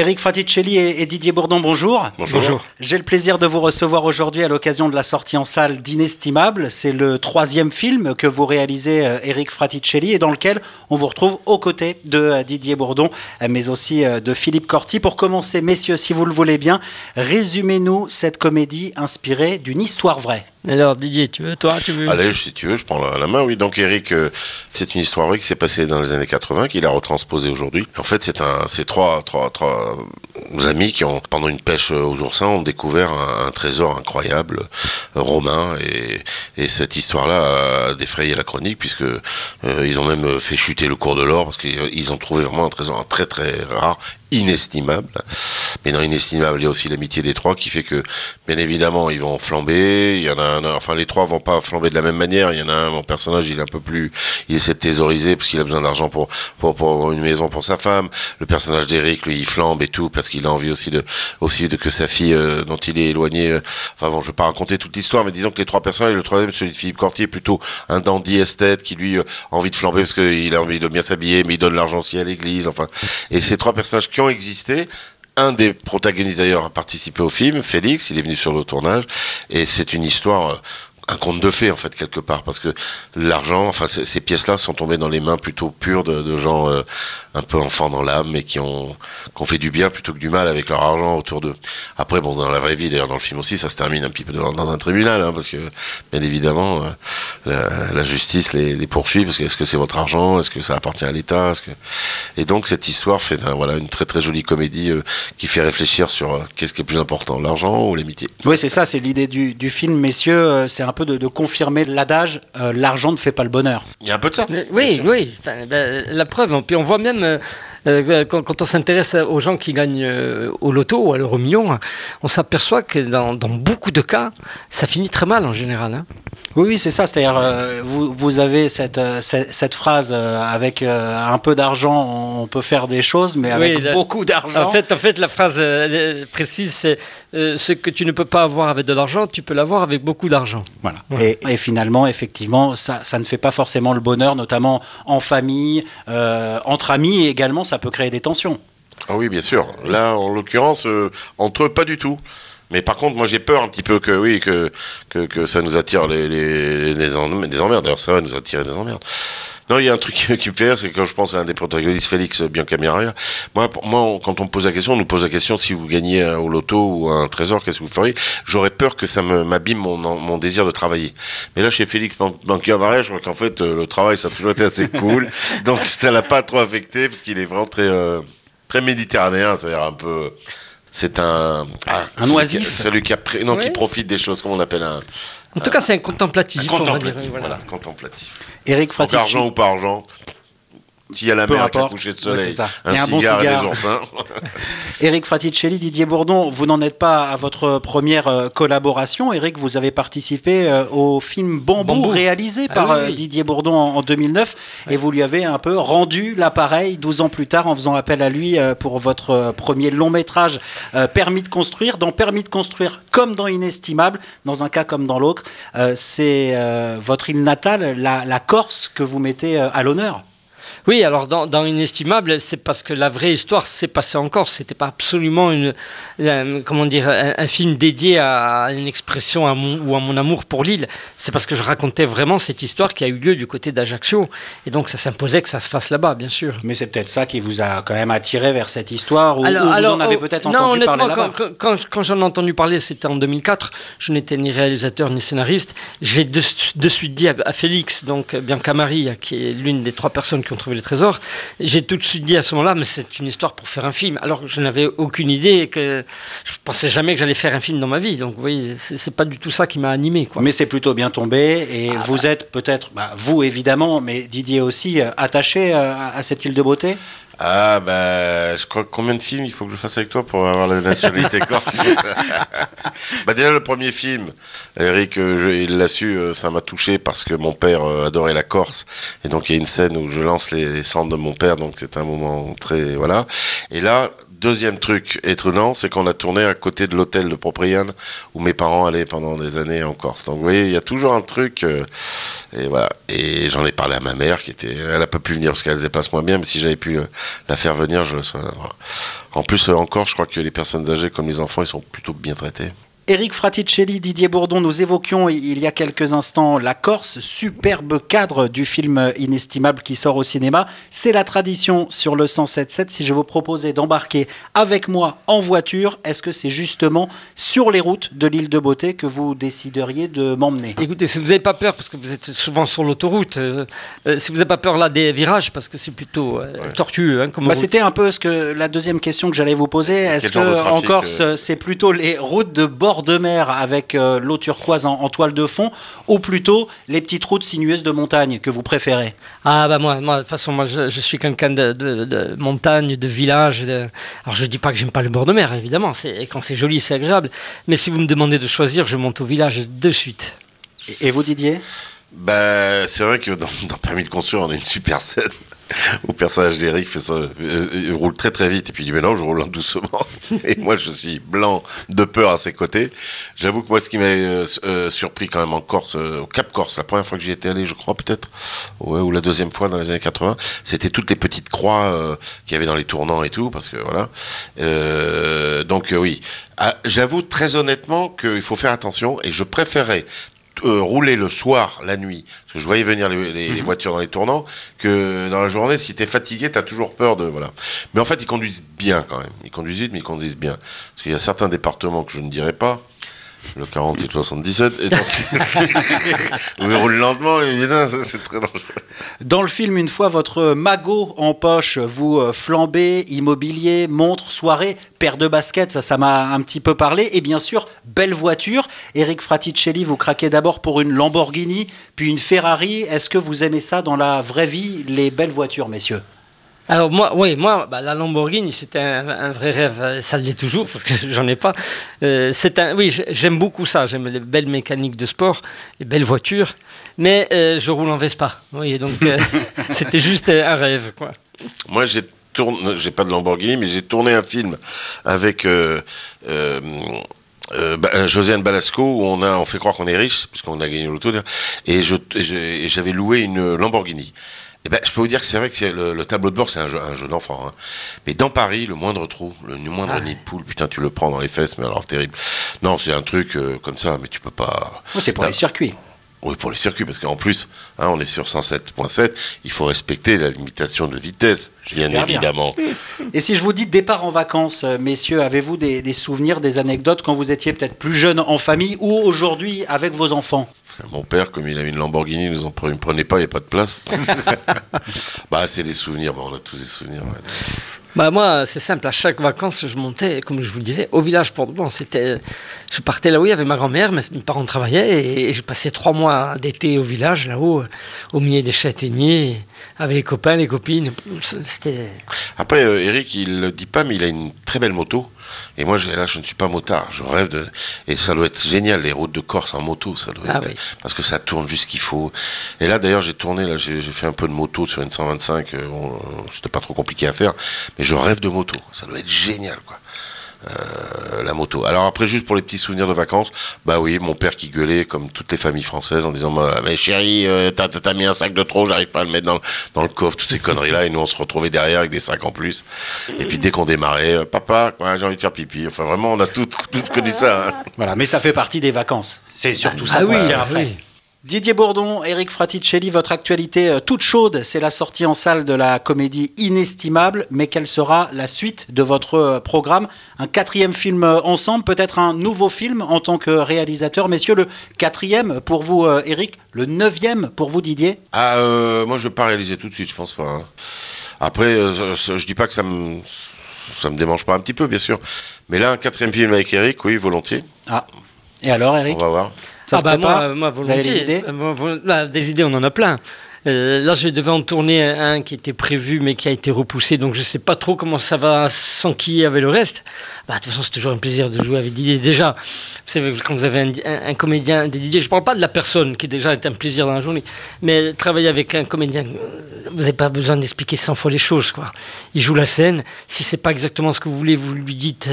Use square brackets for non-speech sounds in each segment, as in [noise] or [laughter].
Eric Fraticelli et, Didier Bourdon, bonjour. Bonjour. J'ai le plaisir de vous recevoir aujourd'hui à l'occasion de la sortie en salle d'Inestimable. C'est le troisième film que vous réalisez, Eric euh, Fraticelli, et dans lequel on vous retrouve aux côtés de euh, Didier Bourdon, euh, mais aussi de Philippe Corti. Pour commencer, messieurs, si vous le voulez bien, résumez-nous cette comédie inspirée d'une histoire vraie. Alors Didier, tu veux, toi, tu veux Allez, si tu veux, je prends la, main. Oui, donc Eric, c'est une histoire qui s'est passée dans les années 80, qu'il a retransposée aujourd'hui. En fait, c'est un, trois, euh, amis qui ont, pendant une pêche aux oursins, ont découvert un, trésor incroyable euh, romain et, cette histoire-là a défrayé la chronique puisque euh, ils ont même fait chuter le cours de l'or parce qu'ils ont trouvé vraiment un trésor très très rare inestimable. Mais dans inestimable, il y a aussi l'amitié des trois qui fait que, bien évidemment, ils vont flamber. Il y en a un, enfin, les trois vont pas flamber de la même manière. Il y en a un, mon personnage, il est un peu plus, il essaie de thésauriser parce qu'il a besoin d'argent pour, pour, pour une maison pour sa femme. Le personnage d'Eric, lui, il flambe et tout parce qu'il a envie aussi de, aussi de que sa fille, euh, dont il est éloigné, euh, enfin bon, je vais pas raconter toute l'histoire, mais disons que les trois personnages, le troisième, celui de Philippe Cortier, plutôt un dandy esthète qui lui euh, a envie de flamber parce qu'il a envie de bien s'habiller, mais il donne l'argent aussi à l'église, enfin. Et ces trois personnages qui existé. Un des protagonistes d'ailleurs a participé au film, Félix, il est venu sur le tournage, et c'est une histoire euh, un conte de fées en fait quelque part parce que l'argent enfin ces pièces là sont tombées dans les mains plutôt pures de, gens euh, un peu enfants dans l'âme mais qui ont, qui ont fait du bien plutôt que du mal avec leur argent autour d'eux. Après bon dans la vraie vie d'ailleurs dans le film aussi ça se termine un petit peu dans, un tribunal hein, parce que bien évidemment euh, la, justice les, poursuit parce que est-ce que c'est votre argent? Est-ce que ça appartient à l'État? Que... et donc cette histoire fait voilà une très très jolie comédie euh, qui fait réfléchir sur qu'est-ce qui est plus important l'argent ou l'amitié. Oui c'est ça c'est l'idée du, du film messieurs c'est un peu de, confirmer l'adage euh, l'argent ne fait pas le bonheur. Il y a un peu de ça. Oui, oui. Ben, la preuve. Puis on voit même euh, euh, quand, on s'intéresse aux gens qui gagnent au loto ou à l'euro million, on s'aperçoit que dans, beaucoup de cas, ça finit très mal en général. Hein. Oui, c'est ça. C'est-à-dire, euh, vous, vous, avez cette, euh, cette, phrase euh, avec un peu d'argent, on peut faire des choses, mais avec beaucoup d'argent. En fait, en fait, la phrase précise, c'est ce que tu ne peux pas avoir avec de l'argent, tu peux l'avoir avec beaucoup d'argent. Voilà. Et, et, finalement, effectivement, ça, ça, ne fait pas forcément le bonheur, notamment en famille, entre amis, et également, ça peut créer des tensions. Ah oui, bien sûr. Là, en l'occurrence, entre eux, pas du tout. Mais par contre, moi j'ai peur un petit peu que oui que que, que ça nous attire les, les, les emmerdes. D'ailleurs, ça va nous attirer des emmerdes. Non, il y a un truc [laughs] qui me fait rire, c'est que quand je pense à un des protagonistes, Félix Biancamiera, moi, moi, quand on me pose la question, on nous pose la question si vous gagnez au loto ou un trésor, qu'est-ce que vous feriez? J'aurais peur que ça m'abîme mon, mon désir de travailler. Mais là, chez Félix Biancamiera, je crois qu'en fait, euh, le travail, ça a toujours été assez cool. [laughs] donc, ça l'a pas trop affecté, parce qu'il est vraiment très, euh, très méditerranéen, c'est-à-dire un peu c'est un ah, un oisif, celui qui a non, qui profite des choses, comment on appelle un. En tout cas, c'est un contemplatif. Un contemplatif, voilà. contemplatif. Eric Fratici. Argent ou pas argent. S'il y a la mer qui a couché de soleil, un, un, cigare bon cigare. des [laughs] oursins. Éric Fraticelli, Didier Bourdon, vous n'en êtes pas à votre première euh, collaboration. Éric, vous avez participé euh, au film Bambou, réalisé ah par euh, Didier Bourdon en, 2009 et vous lui avez un peu rendu l'appareil 12 ans plus tard en faisant appel à lui pour votre premier long métrage Permis de construire. Dans Permis de construire, comme dans Inestimable, dans un cas comme dans l'autre, c'est votre île natale, la Corse, que vous mettez à l'honneur. Oui, alors dans, dans Inestimable, c'est parce que la vraie histoire s'est passée en Corse. C'était pas absolument une, comment dire, un, film dédié à une expression ou à mon amour pour l'île. C'est parce que je racontais vraiment cette histoire qui a eu lieu du côté d'Ajaccio. Et donc ça s'imposait que ça se fasse là-bas, bien sûr. Mais c'est peut-être ça qui vous a quand même attiré vers cette histoire ou, alors, vous en avez oh, peut-être entendu parler là-bas quand, quand, quand j'en ai entendu parler, c'était en 2004. Je n'étais ni réalisateur ni scénariste. J'ai de, suite dit à, Félix, donc Bianca Marie, qui est l'une des trois personnes qui ont trouvé les trésors, j'ai tout de suite dit à ce moment-là, mais c'est une histoire pour faire un film. Alors que je n'avais aucune idée, que je pensais jamais que j'allais faire un film dans ma vie. Donc vous voyez, c'est pas du tout ça qui m'a animé. Quoi. Mais c'est plutôt bien tombé et ah, vous bah. êtes peut-être, bah, vous évidemment, mais Didier aussi, euh, attaché euh, à cette île de beauté? Ah bah je crois combien de films il faut que je fasse avec toi pour avoir la nationalité [laughs] corse? [laughs] Bah déjà le premier film, Eric euh, il l'a su, euh, ça m'a touché parce que mon père euh, adorait la Corse et donc il y a une scène où je lance les, cendres de mon père donc c'est un moment très voilà. Et là Deuxième truc étonnant, c'est qu'on a tourné à côté de l'hôtel de Propriane où mes parents allaient pendant des années en Corse. Donc vous voyez, il y a toujours un truc. Euh, et voilà. Et j'en ai parlé à ma mère qui était. Elle n'a pas pu venir parce qu'elle se déplace moins bien, mais si j'avais pu euh, la faire venir, je. En plus, euh, encore, je crois que les personnes âgées comme les enfants, ils sont plutôt bien traités. Éric Fraticelli, Didier Bourdon, nous évoquions il y a quelques instants la Corse, superbe cadre du film Inestimable qui sort au cinéma. C'est la tradition sur le 107.7. Si je vous proposais d'embarquer avec moi en voiture, est-ce que c'est justement sur les routes de l'île de Beauté que vous décideriez de m'emmener? Écoutez, si vous n'avez pas peur, parce que vous êtes souvent sur l'autoroute, euh, euh, si vous n'avez pas peur là des virages, parce que c'est plutôt euh, tortueux. Hein, bah, C'était un peu ce que la deuxième question que j'allais vous poser. Est-ce que en Corse, c'est plutôt les routes de bord de mer avec euh, l'eau turquoise en, toile de fond, ou plutôt les petites routes sinueuses de montagne que vous préférez Ah bah moi, moi de toute façon, moi je, suis quelqu'un de, montagne, de village. Alors je dis pas que j'aime pas le bord de mer, évidemment. C'est quand c'est joli, c'est agréable. Mais si vous me demandez de choisir, je monte au village de suite. Et vous Didier? Bah, c'est vrai que dans, dans Permis de construire, on a une super scène [laughs] au personnage d'Eric fait euh, il roule très très vite et puis il dit mais non je roule doucement [laughs] et moi je suis blanc de peur à ses côtés. J'avoue que moi ce qui m'a euh, euh, surpris quand même en Corse, au Cap Corse, la première fois que j'y étais allé, je crois peut-être, ou la deuxième fois dans les années 80, c'était toutes les petites croix qu'il y avait dans les tournants et tout parce que voilà. donc oui, ah, j'avoue très honnêtement qu'il faut faire attention et je préférais euh, rouler le soir, la nuit, parce que je voyais venir les, mhm. voitures dans les tournants, que dans la journée, si tu es fatigué, tu as toujours peur de. Voilà. Mais en fait, ils conduisent bien quand même. Ils conduisent vite, mais ils conduisent bien. Parce qu'il y a certains départements que je ne dirais pas, le 40 et le 77. Et donc, [laughs] il roule lentement, évidemment, c'est très dangereux. Dans le film, une fois votre magot en poche, vous euh, flambez, immobilier, montre, soirée, paire de baskets, ça, ça m'a un petit peu parlé. Et bien sûr, belle voiture. Eric Fraticelli, vous craquez d'abord pour une Lamborghini, puis une Ferrari. Est-ce que vous aimez ça dans la vraie vie, les belles voitures, messieurs? Alors moi, oui, moi, bah, la Lamborghini, c'était un, vrai rêve. Ça l'est toujours parce que j'en ai pas. Euh, c'est un, oui, j'aime beaucoup ça. J'aime les belles mécaniques de sport, les belles voitures, mais euh, je roule en Vespa. Oui, donc euh, [laughs] c'était juste un rêve, quoi. Moi, j'ai tourné, j'ai pas de Lamborghini, mais j'ai tourné un film avec. Euh, Josiane Balasco où on a on fait croire qu'on est riche puisqu'on a gagné l'auto et j'avais loué une Lamborghini eh ben, je peux vous dire que c'est vrai que c'est le, tableau de bord, c'est un jeu, un jeu d'enfant. Hein. Mais dans Paris, le moindre trou, le moindre ah. nid de poule, putain, tu le prends dans les fesses, mais alors terrible. Non, c'est un truc euh, comme ça, mais tu peux pas. c'est pour les circuits. Oui, pour les circuits, parce qu'en plus, hein, on est sur 107.7, il faut respecter la limitation de vitesse, bien évidemment. [laughs] Et si je vous dis départ en vacances, euh, messieurs, avez-vous des, des souvenirs, des anecdotes quand vous étiez peut-être plus jeune en famille ou aujourd'hui avec vos enfants? Mon père, comme il avait une Lamborghini, il ne prenait pas, il n'y a pas de place. [laughs] [laughs] bah, c'est des souvenirs, on a tous des souvenirs. Bah moi, c'est simple. À chaque vacances, je montais, comme je vous le disais, au village. Bon, c'était, je partais là-haut, il y avait ma grand-mère, mes parents travaillaient, et, je passais trois mois d'été au village, là-haut, au milieu des châtaigniers, avec les copains, les copines. C'était. Après, euh, Eric, il le dit pas, mais il a une très belle moto. Et moi, là, je ne suis pas motard. Je rêve de. Et ça doit être génial, les routes de Corse en moto. Ça doit ah être... Parce que ça tourne juste qu'il faut. Et là, d'ailleurs, j'ai tourné, là, j'ai fait un peu de moto sur une 125. Euh, bon, C'était pas trop compliqué à faire. Mais je rêve de moto. Ça doit être génial, quoi. Euh, la moto. Alors après, juste pour les petits souvenirs de vacances, bah oui, mon père qui gueulait comme toutes les familles françaises en disant bah, mais chérie, euh, t'as mis un sac de trop, j'arrive pas à le mettre dans, dans le coffre, toutes ces conneries là, et nous on se retrouvait derrière avec des sacs en plus. Et puis dès qu'on démarrait, euh, papa, j'ai envie de faire pipi. Enfin vraiment, on a tout, tout connu ça. Hein. Voilà, mais ça fait partie des vacances. C'est surtout ça ah, oui, après. Oui. Didier Bourdon, Eric Fraticelli, votre actualité euh, toute chaude, c'est la sortie en salle de la comédie Inestimable, mais quelle sera la suite de votre euh, programme? Un quatrième film euh, ensemble, peut-être un nouveau film en tant que réalisateur? Messieurs, le quatrième pour vous Eric, le neuvième pour vous Didier? Ah, moi je ne vais pas réaliser tout de suite, je pense pas. Hein. Après, je, ne dis pas que ça me, ça me démange pas un petit peu, bien sûr. Mais là, un quatrième film avec Eric, oui, volontiers. Ah, et alors Eric? On va voir ah bah moi, moi, volontiers. Vous avez des idées bah, Des idées, on en a plein. Là, je devais en tourner un, qui était prévu, mais qui a été repoussé. Donc, je ne sais pas trop comment ça va s'enquiller avec le reste. Bah, de toute façon, c'est toujours un plaisir de jouer avec Didier. Déjà, quand vous avez un, comédien, Didier, je ne parle pas de la personne, qui déjà est un plaisir dans la journée, mais travailler avec un comédien, vous n'avez pas besoin d'expliquer 100 fois les choses. Quoi. Il joue la scène. Si c'est pas exactement ce que vous voulez, vous lui dites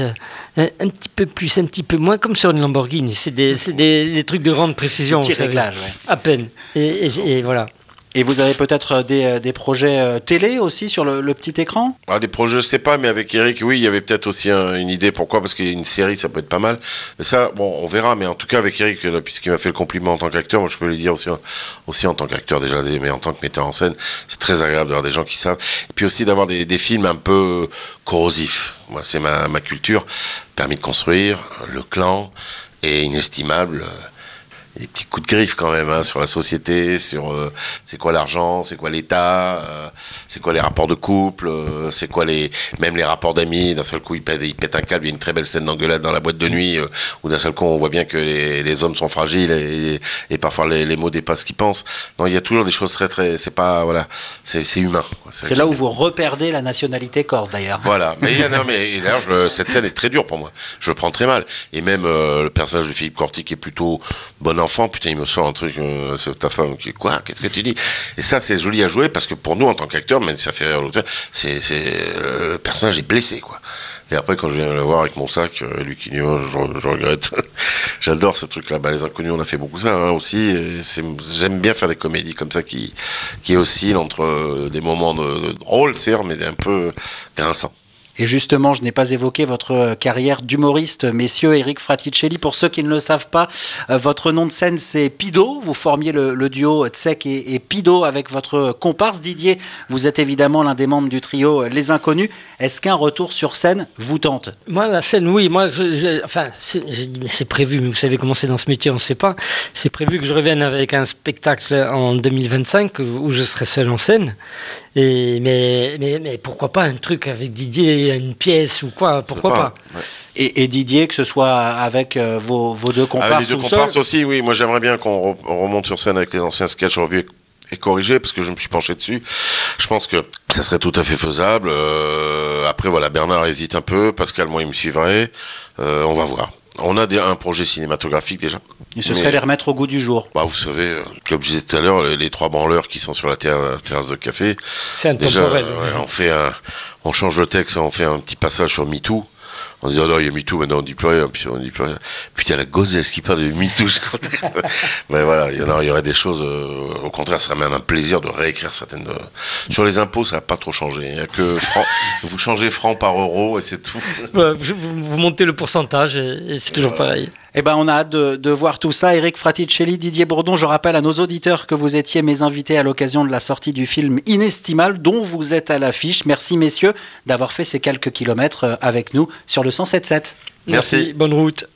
euh, un, petit peu plus, un petit peu moins, comme sur une Lamborghini. C'est des, des, trucs de grande précision. Petit réglage, À peine. et voilà. Et vous avez peut-être euh, des, euh, des, projets euh, télé aussi sur le, petit écran? Ah, Des projets, je sais pas, mais avec Eric, oui, il y avait peut-être aussi une idée. Pourquoi? Parce qu'il y a une série, ça peut être pas mal. Mais ça, bon, on verra. Mais en tout cas, avec Eric, puisqu'il m'a fait le compliment en tant qu'acteur, moi je peux lui dire aussi, aussi en tant qu'acteur déjà, mais en tant que metteur en scène, c'est très agréable d'avoir des gens qui savent. Et puis aussi d'avoir des, des, films un peu corrosifs. Moi, c'est ma, ma culture. Permis de construire, Le Clan et Inestimable des petits coups de griffe quand même hein, sur la société, sur euh, c'est quoi l'argent, c'est quoi l'État, euh, c'est quoi les rapports de couple, euh, c'est quoi les même les rapports d'amis. D'un seul coup, il pète, il pète un câble. Il y a une très belle scène d'engueulade dans la boîte de nuit où d'un seul coup, on voit bien que les, les hommes sont fragiles et, et parfois les, les, mots dépassent ce qu'ils pensent. Non, il y a toujours des choses très très. C'est pas voilà, c'est humain. C'est là où vous reperdez la nationalité corse d'ailleurs. Voilà. [laughs] Mais, non, mais d'ailleurs, cette scène est très dure pour moi. Je le prends très mal. Et même le personnage de Philippe Corti qui est plutôt bon enfant, putain, il me sort un truc, euh, c'est ta femme, qui quoi, qu'est-ce que tu dis? Et ça, c'est joli à jouer parce que pour nous, en tant qu'acteur, même si ça fait rire l'auteur, c'est, le personnage est blessé, quoi. Et après, quand je viens le voir avec mon sac, euh, lui qui dit, oh, je, regrette. [laughs] J'adore ce truc-là. Bah, les inconnus, on a fait beaucoup ça hein, aussi. J'aime bien faire des comédies comme ça qui, qui oscillent entre euh, des moments de, de drôle, c'est mais un peu grinçants. Et justement, je n'ai pas évoqué votre euh, carrière d'humoriste, messieurs. Eric Fraticelli, pour ceux qui ne le savent pas, euh, votre nom de scène, c'est Pido. Vous formiez le, duo Tsek et, Pido avec votre comparse Didier. Vous êtes évidemment l'un des membres du trio euh, Les Inconnus. Est-ce qu'un retour sur scène vous tente? Moi, la scène, oui. Moi, enfin, c'est prévu, mais vous savez comment c'est dans ce métier, on ne sait pas. C'est prévu que je revienne avec un spectacle en 2025 où je serai seul en scène. Mais pourquoi pas un truc avec Didier une pièce ou quoi, pourquoi pas, et, Didier, que ce soit avec euh, vos, vos, deux comparses Avec les deux comparses aussi, oui. Moi, j'aimerais bien qu'on remonte sur scène avec les anciens sketchs revus et corrigés, parce que je me suis penché dessus. Je pense que ça serait tout à fait faisable. Euh, après, voilà, Bernard hésite un peu, Pascal, moi, il me suivrait. Euh, on va voir. On a un projet cinématographique déjà. Et ce serait les remettre au goût du jour. Bah, vous savez, comme je disais tout à l'heure, les, trois branleurs qui sont sur la terrasse de café. C'est intemporel. on fait un, on change le texte, on fait un petit passage sur MeToo. On dit, oh non, il y a MeToo, maintenant on dit plus rien, puis on dit plus rien. Putain, la Gozès qui parle de MeToo, [laughs] Mais voilà, il y, en il y aurait des choses, euh, au contraire, ça serait même un plaisir de réécrire certaines. De... Sur les impôts, ça n'a pas trop changé. Il y a que franc, [laughs] vous changez franc par euro et c'est tout. vous, montez le pourcentage et, c'est toujours pareil. Eh ben, on a hâte de, voir tout ça. Eric Fraticelli, Didier Bourdon, je rappelle à nos auditeurs que vous étiez mes invités à l'occasion de la sortie du film Inestimable, dont vous êtes à l'affiche. Merci, messieurs, d'avoir fait ces quelques kilomètres euh, avec nous sur le 107.7. Merci. Bonne route.